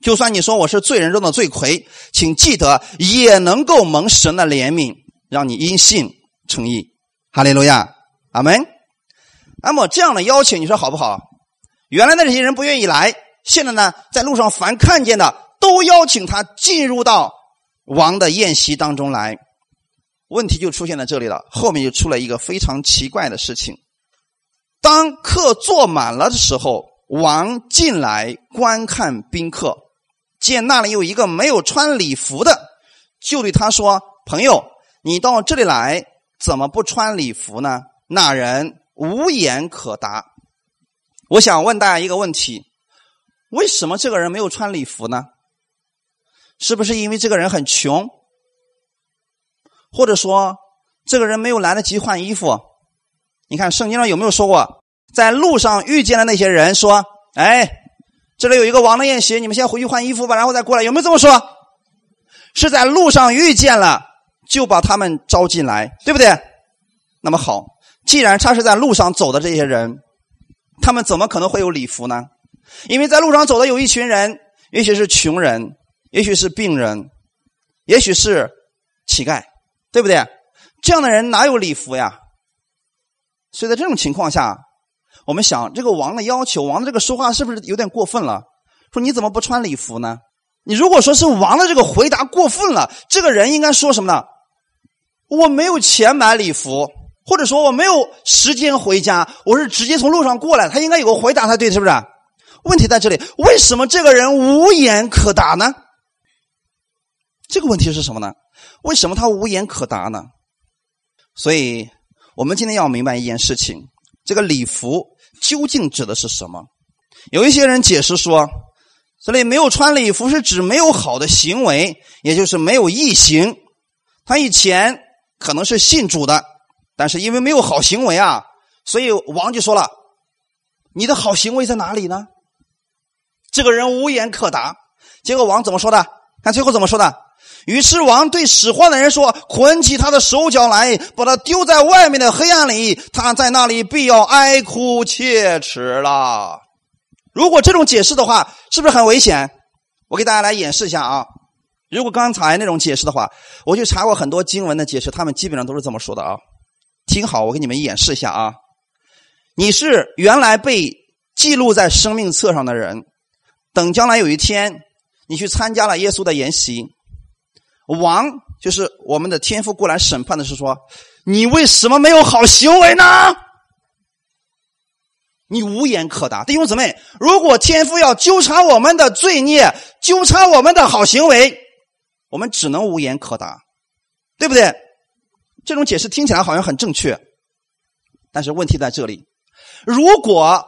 就算你说我是罪人中的罪魁，请记得也能够蒙神的怜悯，让你因信称义。哈利路亚，阿门。那么这样的邀请，你说好不好？原来的这些人不愿意来，现在呢，在路上凡看见的都邀请他进入到王的宴席当中来。问题就出现在这里了，后面就出了一个非常奇怪的事情：当客坐满了的时候，王进来观看宾客，见那里有一个没有穿礼服的，就对他说：“朋友，你到这里来，怎么不穿礼服呢？”那人。无言可答。我想问大家一个问题：为什么这个人没有穿礼服呢？是不是因为这个人很穷，或者说这个人没有来得及换衣服？你看圣经上有没有说过，在路上遇见了那些人，说：“哎，这里有一个王的宴席，你们先回去换衣服吧，然后再过来。”有没有这么说？是在路上遇见了，就把他们招进来，对不对？那么好。既然他是在路上走的这些人，他们怎么可能会有礼服呢？因为在路上走的有一群人，也许是穷人，也许是病人，也许是乞丐，对不对？这样的人哪有礼服呀？所以在这种情况下，我们想，这个王的要求，王的这个说话是不是有点过分了？说你怎么不穿礼服呢？你如果说是王的这个回答过分了，这个人应该说什么呢？我没有钱买礼服。或者说我没有时间回家，我是直接从路上过来，他应该有个回答才对，是不是？问题在这里，为什么这个人无言可答呢？这个问题是什么呢？为什么他无言可答呢？所以，我们今天要明白一件事情：这个礼服究竟指的是什么？有一些人解释说，这里没有穿礼服是指没有好的行为，也就是没有义行。他以前可能是信主的，但是因为没有好行为啊，所以王就说了：“你的好行为在哪里呢？”这个人无言可答。结果王怎么说的？看最后怎么说的？于是王对使唤的人说：“捆起他的手脚来，把他丢在外面的黑暗里。他在那里必要哀哭切齿了。”如果这种解释的话，是不是很危险？我给大家来演示一下啊。如果刚才那种解释的话，我去查过很多经文的解释，他们基本上都是这么说的啊。听好，我给你们演示一下啊。你是原来被记录在生命册上的人，等将来有一天你去参加了耶稣的筵席。王就是我们的天父过来审判的是说，你为什么没有好行为呢？你无言可答，弟兄姊妹，如果天父要纠缠我们的罪孽，纠缠我们的好行为，我们只能无言可答，对不对？这种解释听起来好像很正确，但是问题在这里：如果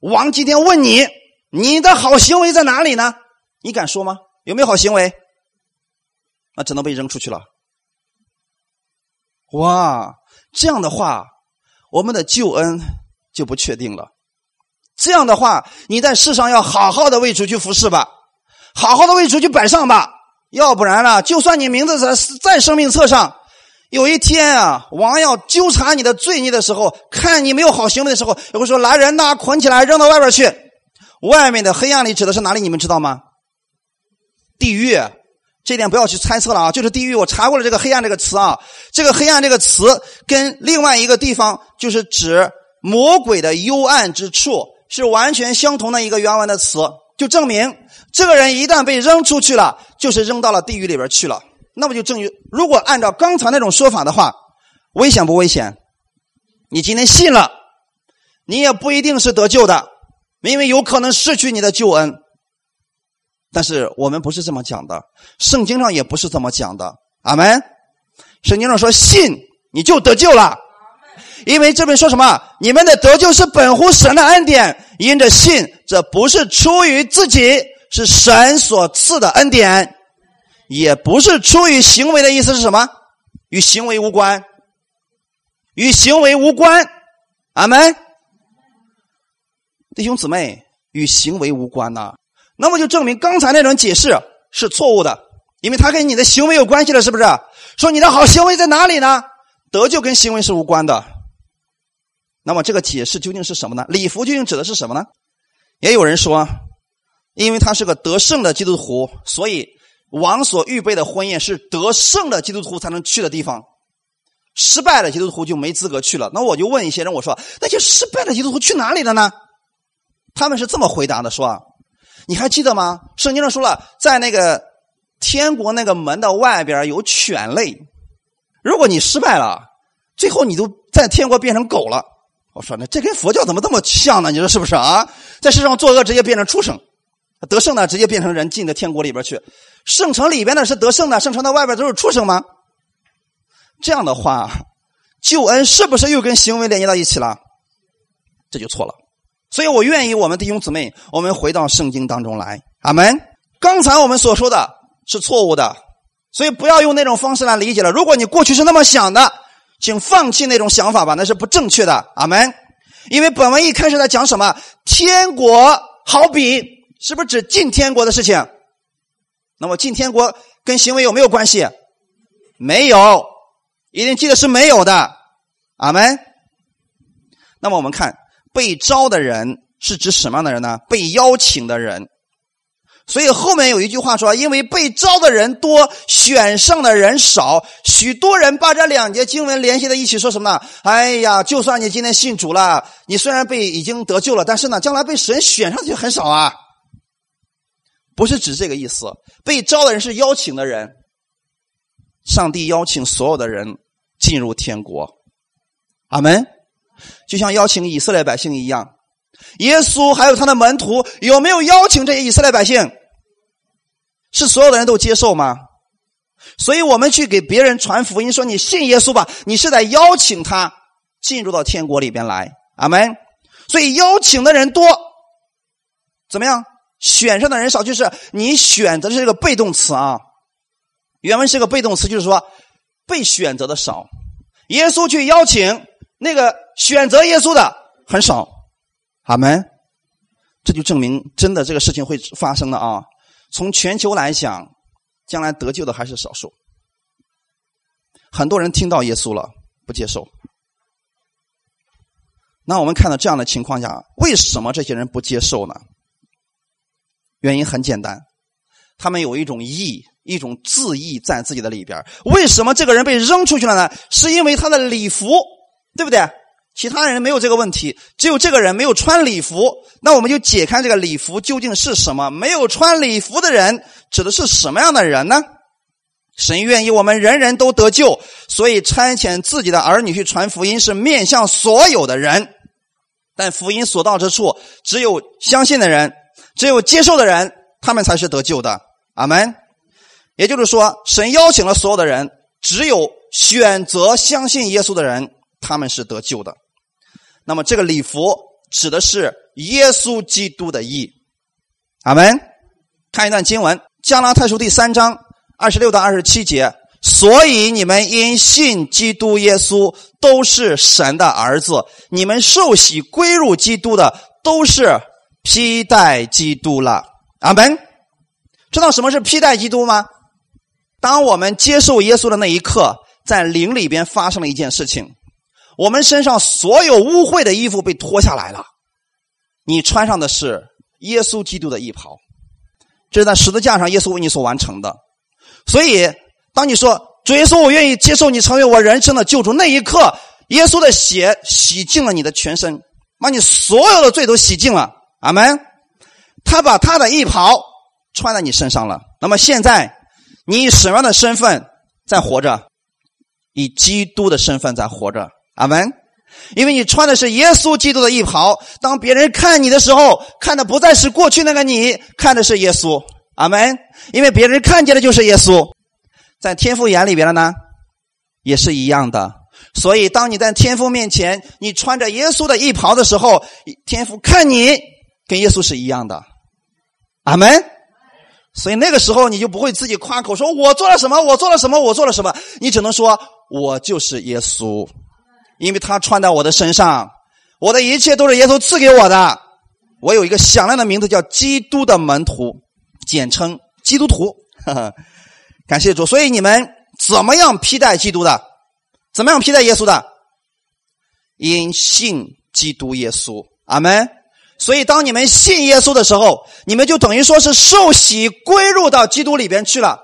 王今天问你，你的好行为在哪里呢？你敢说吗？有没有好行为？那只能被扔出去了。哇，这样的话，我们的救恩就不确定了。这样的话，你在世上要好好的为主去服侍吧，好好的为主去摆上吧。要不然呢，就算你名字在在生命册上，有一天啊，王要纠缠你的罪孽的时候，看你没有好行为的时候，也会说：“来人呐，捆起来扔到外边去。”外面的黑暗里指的是哪里？你们知道吗？地狱。这点不要去猜测了啊，就是地狱。我查过了这个“黑暗”这个词啊，这个“黑暗”这个词跟另外一个地方就是指魔鬼的幽暗之处是完全相同的一个原文的词，就证明这个人一旦被扔出去了，就是扔到了地狱里边去了。那么就证于，如果按照刚才那种说法的话，危险不危险？你今天信了，你也不一定是得救的，因为有可能失去你的救恩。但是我们不是这么讲的，圣经上也不是这么讲的。阿门。圣经上说信你就得救了，因为这边说什么？你们的得救是本乎神的恩典，因着信，这不是出于自己，是神所赐的恩典，也不是出于行为的意思是什么？与行为无关，与行为无关。阿门。弟兄姊妹，与行为无关呐。那么就证明刚才那种解释是错误的，因为它跟你的行为有关系了，是不是？说你的好行为在哪里呢？得救跟行为是无关的。那么这个解释究竟是什么呢？礼服究竟指的是什么呢？也有人说，因为他是个得胜的基督徒，所以王所预备的婚宴是得胜的基督徒才能去的地方，失败的基督徒就没资格去了。那我就问一些人，我说那些失败的基督徒去哪里了呢？他们是这么回答的：说。你还记得吗？圣经上说了，在那个天国那个门的外边有犬类。如果你失败了，最后你都在天国变成狗了。我说，那这跟佛教怎么这么像呢？你说是不是啊？在世上作恶，直接变成畜生；得胜呢，直接变成人，进到天国里边去。圣城里边的是得胜的，圣城的外边都是畜生吗？这样的话，救恩是不是又跟行为连接到一起了？这就错了。所以我愿意我们弟兄姊妹，我们回到圣经当中来。阿门。刚才我们所说的是错误的，所以不要用那种方式来理解了。如果你过去是那么想的，请放弃那种想法吧，那是不正确的。阿门。因为本文一开始在讲什么？天国好比是不是指进天国的事情？那么进天国跟行为有没有关系？没有，一定记得是没有的。阿门。那么我们看。被招的人是指什么样的人呢？被邀请的人。所以后面有一句话说：“因为被招的人多，选上的人少。”许多人把这两节经文联系在一起，说什么呢？哎呀，就算你今天信主了，你虽然被已经得救了，但是呢，将来被神选上去很少啊。不是指这个意思。被招的人是邀请的人，上帝邀请所有的人进入天国。阿门。就像邀请以色列百姓一样，耶稣还有他的门徒有没有邀请这些以色列百姓？是所有的人都接受吗？所以我们去给别人传福音，说你信耶稣吧，你是在邀请他进入到天国里边来。阿门。所以邀请的人多，怎么样？选上的人少，就是你选择的这个被动词啊。原文是个被动词，就是说被选择的少。耶稣去邀请那个选择耶稣的很少。阿门。这就证明真的这个事情会发生的啊。从全球来讲，将来得救的还是少数。很多人听到耶稣了，不接受。那我们看到这样的情况下，为什么这些人不接受呢？原因很简单，他们有一种义，一种自义在自己的里边。为什么这个人被扔出去了呢？是因为他的礼服，对不对？其他人没有这个问题，只有这个人没有穿礼服。那我们就解开这个礼服究竟是什么？没有穿礼服的人指的是什么样的人呢？神愿意我们人人都得救，所以差遣自己的儿女去传福音，是面向所有的人。但福音所到之处，只有相信的人，只有接受的人，他们才是得救的。阿门。也就是说，神邀请了所有的人，只有选择相信耶稣的人，他们是得救的。那么，这个礼服指的是耶稣基督的义。阿门。看一段经文，《加拉太书》第三章。二十六到二十七节，所以你们因信基督耶稣都是神的儿子，你们受洗归入基督的都是披戴基督了。阿门。知道什么是披戴基督吗？当我们接受耶稣的那一刻，在灵里边发生了一件事情，我们身上所有污秽的衣服被脱下来了，你穿上的是耶稣基督的衣袍，这是在十字架上耶稣为你所完成的。所以，当你说主耶稣，我愿意接受你成为我人生的救主，那一刻，耶稣的血洗净了你的全身，把你所有的罪都洗净了。阿门。他把他的衣袍穿在你身上了。那么现在，你以什么样的身份在活着？以基督的身份在活着。阿门。因为你穿的是耶稣基督的衣袍，当别人看你的时候，看的不再是过去那个你，看的是耶稣。阿门。因为别人看见的就是耶稣，在天父眼里边了呢，也是一样的。所以，当你在天父面前，你穿着耶稣的衣袍的时候，天父看你跟耶稣是一样的。阿门。所以那个时候，你就不会自己夸口说“我做了什么，我做了什么，我做了什么”，你只能说“我就是耶稣”，因为他穿在我的身上，我的一切都是耶稣赐给我的。我有一个响亮的名字，叫基督的门徒。简称基督徒，感谢主。所以你们怎么样披戴基督的？怎么样披戴耶稣的？因信基督耶稣，阿门。所以当你们信耶稣的时候，你们就等于说是受洗归入到基督里边去了。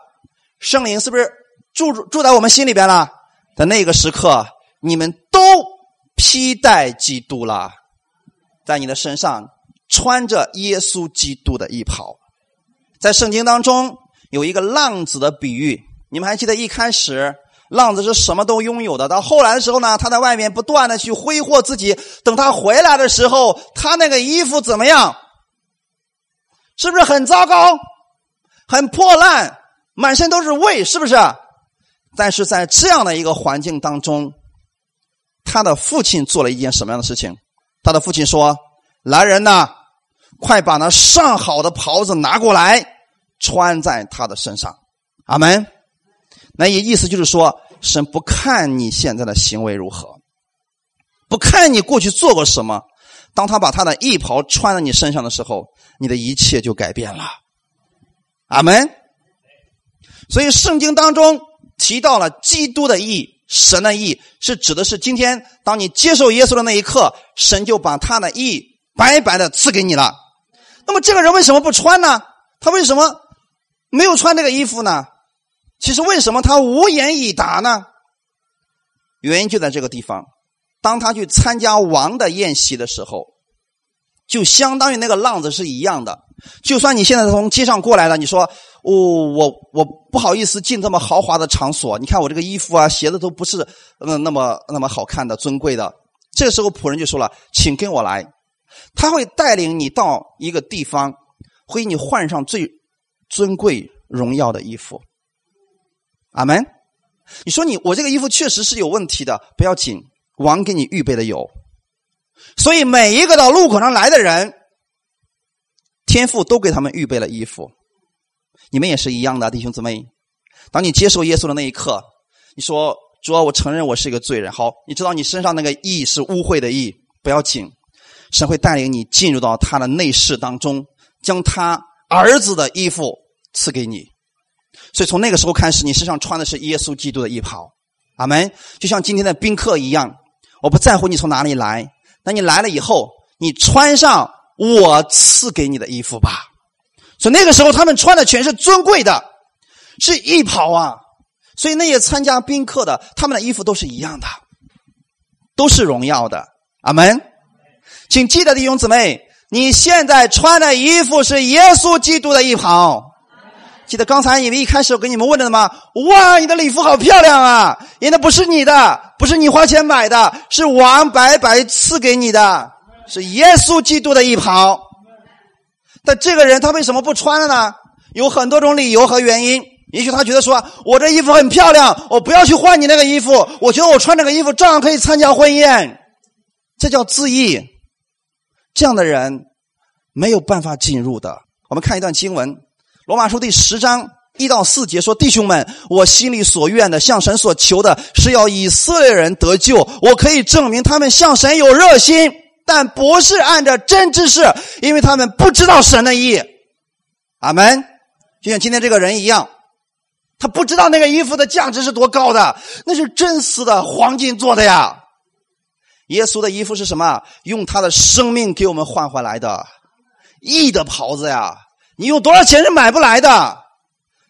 圣灵是不是住住在我们心里边了？在那个时刻，你们都披戴基督了，在你的身上穿着耶稣基督的衣袍。在圣经当中有一个浪子的比喻，你们还记得一开始浪子是什么都拥有的，到后来的时候呢，他在外面不断的去挥霍自己，等他回来的时候，他那个衣服怎么样？是不是很糟糕、很破烂、满身都是味？是不是？但是在这样的一个环境当中，他的父亲做了一件什么样的事情？他的父亲说：“来人呐！”快把那上好的袍子拿过来，穿在他的身上。阿门。那意意思就是说，神不看你现在的行为如何，不看你过去做过什么。当他把他的衣袍穿在你身上的时候，你的一切就改变了。阿门。所以圣经当中提到了基督的义，神的义，是指的是今天当你接受耶稣的那一刻，神就把他的义白白的赐给你了。那么这个人为什么不穿呢？他为什么没有穿这个衣服呢？其实为什么他无言以答呢？原因就在这个地方。当他去参加王的宴席的时候，就相当于那个浪子是一样的。就算你现在从街上过来了，你说：“哦，我我不好意思进这么豪华的场所。你看我这个衣服啊、鞋子都不是嗯那么那么好看的、尊贵的。”这个时候仆人就说了：“请跟我来。”他会带领你到一个地方，会给你换上最尊贵荣耀的衣服。阿门。你说你我这个衣服确实是有问题的，不要紧，王给你预备的有。所以每一个到路口上来的人，天父都给他们预备了衣服。你们也是一样的，弟兄姊妹。当你接受耶稣的那一刻，你说：“主啊，我承认我是一个罪人。”好，你知道你身上那个义是污秽的义，不要紧，神会带领你进入到他的内室当中，将他儿子的衣服赐给你。所以从那个时候开始，你身上穿的是耶稣基督的衣袍。阿门。就像今天的宾客一样，我不在乎你从哪里来，那你来了以后，你穿上我赐给你的衣服吧。所以那个时候，他们穿的全是尊贵的，是衣袍啊。所以那些参加宾客的，他们的衣服都是一样的，都是荣耀的。阿门。请记得弟兄姊妹，你现在穿的衣服是耶稣基督的衣袍。记得刚才你们一开始我给你们问的吗？哇，你的礼服好漂亮啊！因为不是你的，不是你花钱买的，是王白白赐给你的，是耶稣基督的一袍。但这个人他为什么不穿了呢？有很多种理由和原因。也许他觉得说，我这衣服很漂亮，我不要去换你那个衣服。我觉得我穿这个衣服照样可以参加婚宴，这叫自义。这样的人没有办法进入的。我们看一段经文。罗马书第十章一到四节说：“弟兄们，我心里所愿的，向神所求的，是要以色列人得救。我可以证明他们向神有热心，但不是按照真知识，因为他们不知道神的意。”阿门。就像今天这个人一样，他不知道那个衣服的价值是多高的，那是真丝的黄金做的呀。耶稣的衣服是什么？用他的生命给我们换回来的义的袍子呀。你用多少钱是买不来的？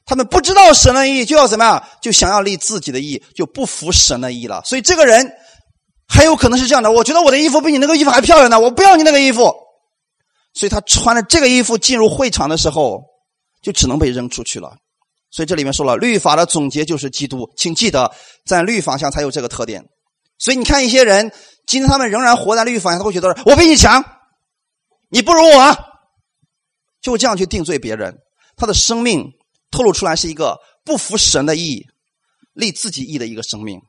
他们不知道神的意，就要怎么样？就想要立自己的意，就不服神的意了。所以这个人很有可能是这样的：我觉得我的衣服比你那个衣服还漂亮呢，我不要你那个衣服。所以他穿着这个衣服进入会场的时候，就只能被扔出去了。所以这里面说了，律法的总结就是基督，请记得在律法下才有这个特点。所以你看一些人，今天他们仍然活在律法下，他会觉得我比你强，你不如我。就这样去定罪别人，他的生命透露出来是一个不服神的意、立自己意的一个生命。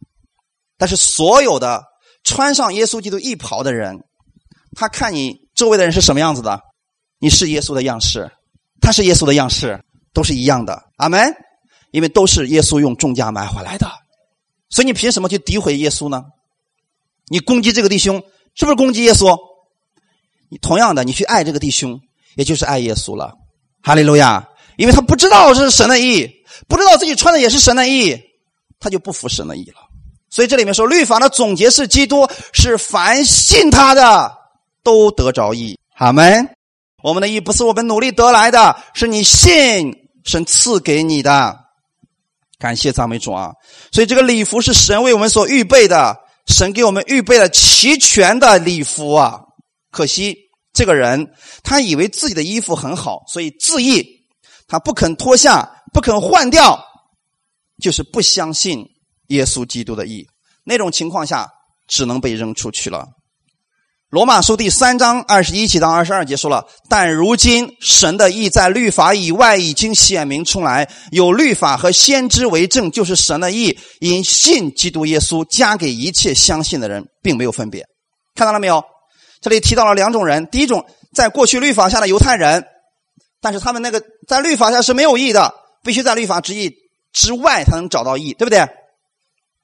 但是所有的穿上耶稣基督衣袍的人，他看你周围的人是什么样子的，你是耶稣的样式，他是耶稣的样式，都是一样的。阿门。因为都是耶稣用重价买回来的，所以你凭什么去诋毁耶稣呢？你攻击这个弟兄，是不是攻击耶稣？你同样的，你去爱这个弟兄。也就是爱耶稣了，哈利路亚！因为他不知道这是神的意，不知道自己穿的也是神的意，他就不服神的意了。所以这里面说，律法的总结是基督，是凡信他的都得着意。阿门。我们的意不是我们努力得来的，是你信神赐给你的。感谢赞美主啊！所以这个礼服是神为我们所预备的，神给我们预备了齐全的礼服啊！可惜。这个人，他以为自己的衣服很好，所以自意，他不肯脱下，不肯换掉，就是不相信耶稣基督的意。那种情况下，只能被扔出去了。罗马书第三章二十一节到二十二节说了：但如今神的意在律法以外已经显明出来，有律法和先知为证，就是神的意，因信基督耶稣加给一切相信的人，并没有分别。看到了没有？这里提到了两种人，第一种在过去律法下的犹太人，但是他们那个在律法下是没有义的，必须在律法之义之外才能找到义，对不对？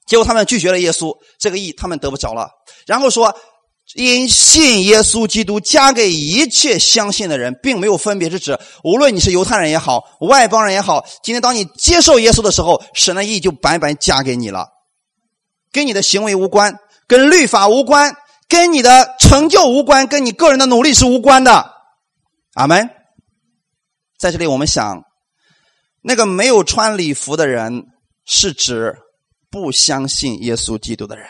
结果他们拒绝了耶稣，这个义他们得不着了。然后说，因信耶稣基督加给一切相信的人，并没有分别，是指无论你是犹太人也好，外邦人也好，今天当你接受耶稣的时候，神的义就白白加给你了，跟你的行为无关，跟律法无关。跟你的成就无关，跟你个人的努力是无关的。阿门。在这里，我们想，那个没有穿礼服的人，是指不相信耶稣基督的人，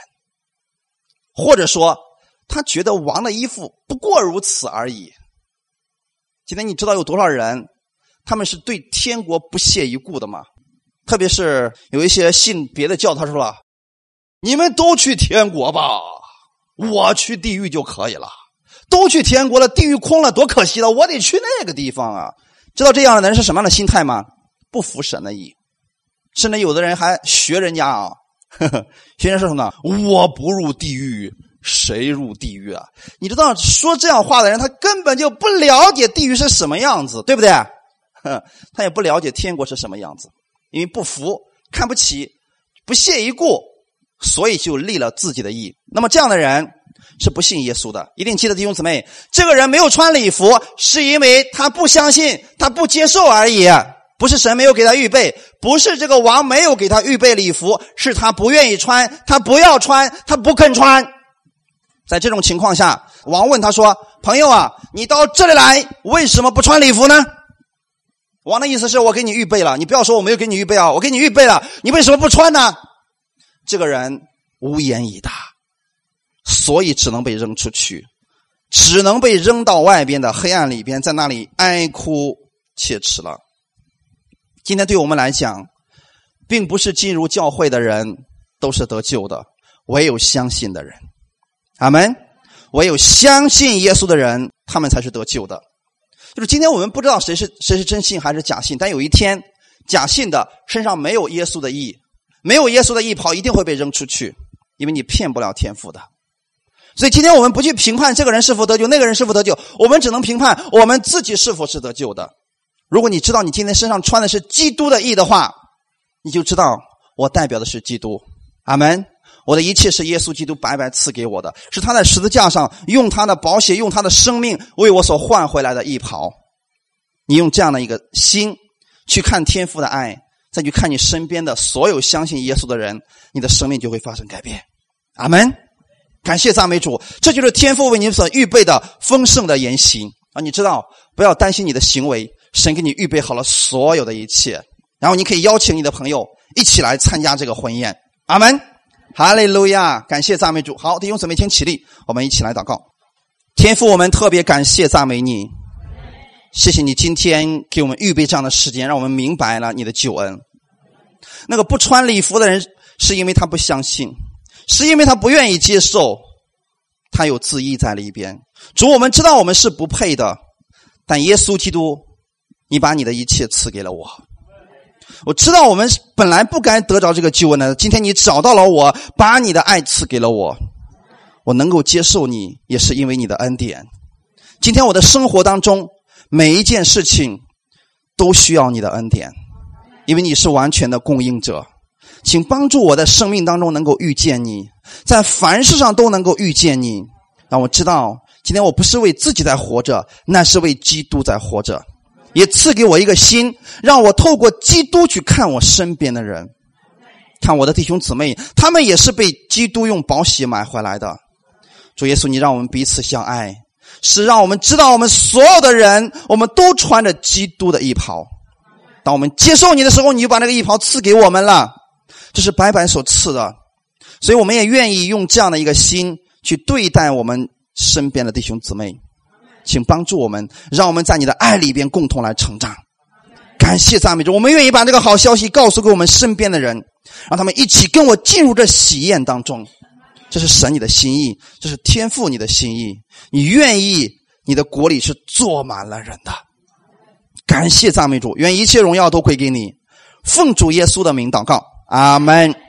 或者说他觉得王的衣服不过如此而已。今天你知道有多少人，他们是对天国不屑一顾的吗？特别是有一些信别的教，他说了：“你们都去天国吧。”我去地狱就可以了，都去天国了，地狱空了，多可惜了！我得去那个地方啊！知道这样的人是什么样的心态吗？不服神的意，甚至有的人还学人家啊，学人说什么？我不入地狱，谁入地狱啊？你知道说这样话的人，他根本就不了解地狱是什么样子，对不对？他也不了解天国是什么样子，因为不服、看不起、不屑一顾，所以就立了自己的意。那么这样的人是不信耶稣的。一定记得弟兄姊妹，这个人没有穿礼服，是因为他不相信、他不接受而已，不是神没有给他预备，不是这个王没有给他预备礼服，是他不愿意穿，他不要穿，他不肯穿。在这种情况下，王问他说：“朋友啊，你到这里来，为什么不穿礼服呢？”王的意思是我给你预备了，你不要说我没有给你预备啊，我给你预备了，你为什么不穿呢？这个人无言以答，所以只能被扔出去，只能被扔到外边的黑暗里边，在那里哀哭切齿了。今天对我们来讲，并不是进入教会的人都是得救的，唯有相信的人，阿门。唯有相信耶稣的人，他们才是得救的。就是今天我们不知道谁是谁是真信还是假信，但有一天假信的身上没有耶稣的义，没有耶稣的义跑一定会被扔出去，因为你骗不了天父的。所以今天我们不去评判这个人是否得救，那个人是否得救，我们只能评判我们自己是否是得救的。如果你知道你今天身上穿的是基督的义的话，你就知道我代表的是基督。阿门。我的一切是耶稣基督白白赐给我的，是他在十字架上用他的宝血、用他的生命为我所换回来的衣袍。你用这样的一个心去看天父的爱，再去看你身边的所有相信耶稣的人，你的生命就会发生改变。阿门！感谢赞美主，这就是天父为你所预备的丰盛的言行啊！你知道，不要担心你的行为，神给你预备好了所有的一切，然后你可以邀请你的朋友一起来参加这个婚宴。阿门。哈利路亚！感谢赞美主。好，弟兄姊妹，请起立，我们一起来祷告。天父，我们特别感谢赞美你，谢谢你今天给我们预备这样的时间，让我们明白了你的救恩。那个不穿礼服的人，是因为他不相信，是因为他不愿意接受，他有自义在里边。主，我们知道我们是不配的，但耶稣基督，你把你的一切赐给了我。我知道我们本来不该得着这个救恩的，今天你找到了我，把你的爱赐给了我，我能够接受你，也是因为你的恩典。今天我的生活当中每一件事情都需要你的恩典，因为你是完全的供应者，请帮助我在生命当中能够遇见你，在凡事上都能够遇见你，让我知道今天我不是为自己在活着，那是为基督在活着。也赐给我一个心，让我透过基督去看我身边的人，看我的弟兄姊妹，他们也是被基督用宝血买回来的。主耶稣，你让我们彼此相爱，是让我们知道我们所有的人，我们都穿着基督的衣袍。当我们接受你的时候，你就把那个衣袍赐给我们了，这是白白所赐的。所以我们也愿意用这样的一个心去对待我们身边的弟兄姊妹。请帮助我们，让我们在你的爱里边共同来成长。感谢赞美主，我们愿意把这个好消息告诉给我们身边的人，让他们一起跟我进入这喜宴当中。这是神你的心意，这是天赋你的心意。你愿意你的国里是坐满了人的。感谢赞美主，愿一切荣耀都归给你。奉主耶稣的名祷告，阿门。